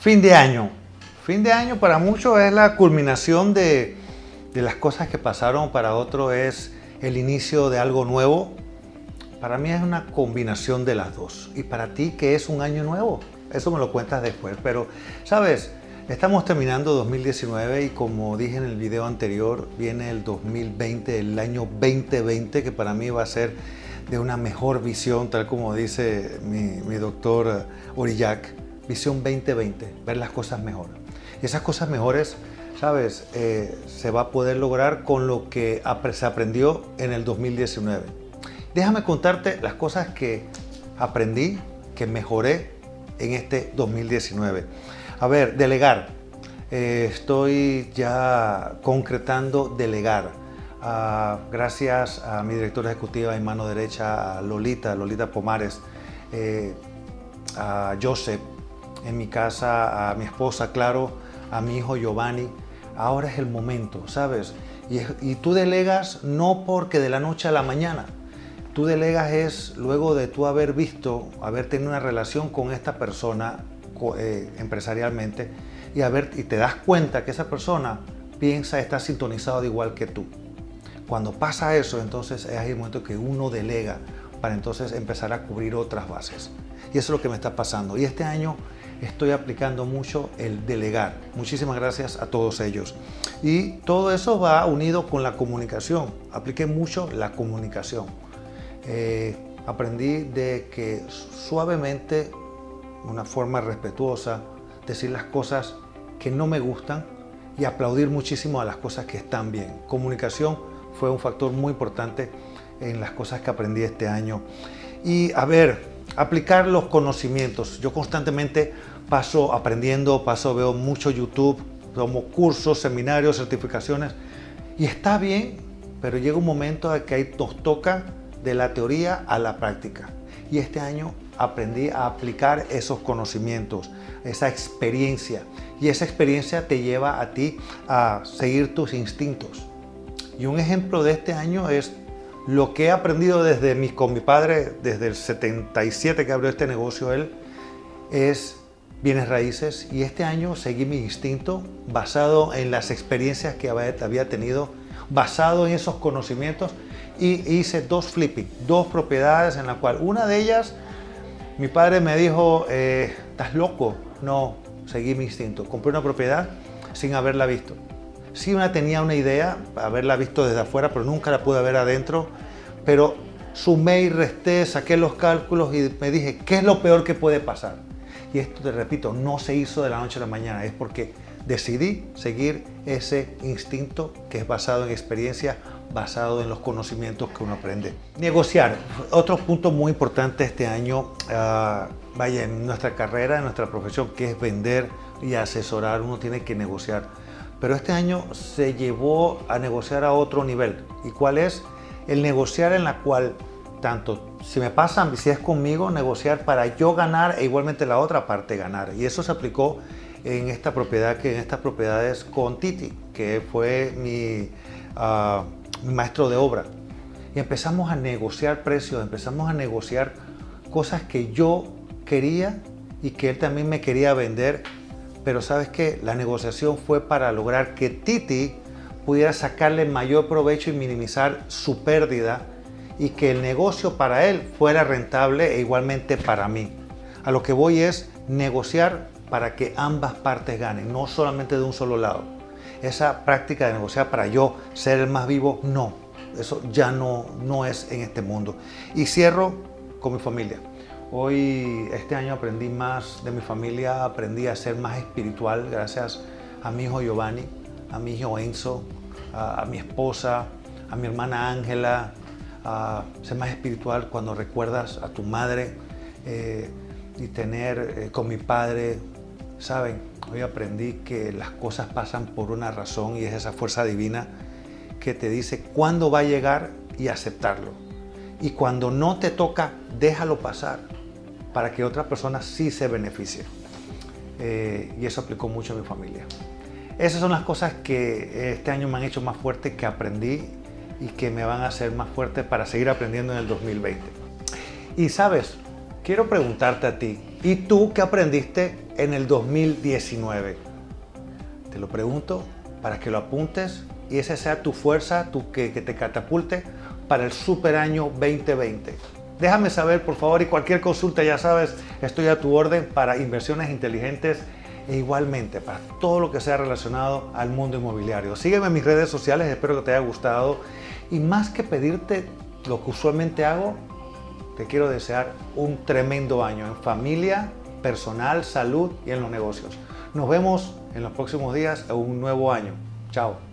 Fin de año. Fin de año para muchos es la culminación de, las cosas que pasaron, para otros es el inicio de algo nuevo. Para mí es una combinación de las dos. ¿Y para ti qué es un año nuevo? Eso me lo cuentas después. Pero, ¿sabes? Estamos terminando 2019 y como dije en el video anterior, viene el 2020, el año 2020, que para mí va a ser de una mejor visión, tal como dice mi, mi doctor Orillac Visión 2020, ver las cosas mejor. Esas cosas mejores, sabes, eh, se va a poder lograr con lo que se aprendió en el 2019. Déjame contarte las cosas que aprendí, que mejoré en este 2019. A ver, delegar. Eh, estoy ya concretando delegar. Ah, gracias a mi directora ejecutiva y mano derecha, Lolita, Lolita Pomares, eh, a Joseph, en mi casa, a mi esposa, claro, a mi hijo Giovanni. Ahora es el momento, ¿sabes? Y, tú delegas no porque de la noche a la mañana. Tú delegas es luego de tú haber visto, haber tenido una relación con esta persona eh, empresarialmente y, haber, y te das cuenta que esa persona piensa, está sintonizado de igual que tú. Cuando pasa eso, entonces es el momento que uno delega para entonces empezar a cubrir otras bases. Y eso es lo que me está pasando. Y este año estoy aplicando mucho el delegar. Muchísimas gracias a todos ellos. Y todo eso va unido con la comunicación. Apliqué mucho la comunicación. Eh, aprendí de que suavemente, una forma respetuosa, decir las cosas que no me gustan y aplaudir muchísimo a las cosas que están bien. Comunicación fue un factor muy importante en las cosas que aprendí este año. Y a ver, aplicar los conocimientos. Yo constantemente paso aprendiendo, paso, veo mucho YouTube, tomo cursos, seminarios, certificaciones, y está bien, pero llega un momento en que ahí nos toca de la teoría a la práctica. Y este año aprendí a aplicar esos conocimientos, esa experiencia. Y esa experiencia te lleva a ti a seguir tus instintos. Y un ejemplo de este año es lo que he aprendido desde con mi padre, desde el 77 que abrió este negocio él, es bienes raíces. Y este año seguí mi instinto basado en las experiencias que había tenido, basado en esos conocimientos. Y hice dos flipping, dos propiedades en la cual una de ellas mi padre me dijo, eh, estás loco, no, seguí mi instinto, compré una propiedad sin haberla visto. Sí una tenía una idea, haberla visto desde afuera, pero nunca la pude ver adentro, pero sumé y resté, saqué los cálculos y me dije, ¿qué es lo peor que puede pasar? Y esto, te repito, no se hizo de la noche a la mañana, es porque decidí seguir ese instinto que es basado en experiencia, basado en los conocimientos que uno aprende. Negociar, otro punto muy importante este año, ah, vaya, en nuestra carrera, en nuestra profesión, que es vender y asesorar, uno tiene que negociar. Pero este año se llevó a negociar a otro nivel. ¿Y cuál es? El negociar en la cual tanto si me pasan, si es conmigo, negociar para yo ganar e igualmente la otra parte ganar. Y eso se aplicó en esta propiedad, que en estas propiedades con Titi, que fue mi, ah, mi maestro de obra. Y empezamos a negociar precios, empezamos a negociar cosas que yo quería y que él también me quería vender. Pero sabes que la negociación fue para lograr que Titi pudiera sacarle mayor provecho y minimizar su pérdida y que el negocio para él fuera rentable e igualmente para mí. A lo que voy es negociar para que ambas partes ganen, no solamente de un solo lado. Esa práctica de negociar para yo ser el más vivo, no. Eso ya no, no es en este mundo. Y cierro con mi familia. Hoy, este año aprendí más de mi familia, aprendí a ser más espiritual gracias a mi hijo Giovanni, a mi hijo Enzo, a, a mi esposa, a mi hermana Ángela, a ser más espiritual cuando recuerdas a tu madre eh, y tener eh, con mi padre, saben, hoy aprendí que las cosas pasan por una razón y es esa fuerza divina que te dice cuándo va a llegar y aceptarlo. Y cuando no te toca, déjalo pasar para que otra persona sí se beneficie. Eh, y eso aplicó mucho a mi familia. Esas son las cosas que este año me han hecho más fuerte, que aprendí y que me van a hacer más fuerte para seguir aprendiendo en el 2020. Y sabes, quiero preguntarte a ti, ¿Y tú qué aprendiste en el 2019? Te lo pregunto para que lo apuntes y esa sea tu fuerza, que te catapulte para el super año 2020. Déjame saber, por favor, y cualquier consulta, ya sabes, estoy a tu orden para inversiones inteligentes e igualmente para todo lo que sea relacionado al mundo inmobiliario. Sígueme en mis redes sociales, espero que te haya gustado. Y más que pedirte lo que usualmente hago, te quiero desear un tremendo año en familia, personal, salud y en los negocios. Nos vemos en los próximos días en un nuevo año. Chao.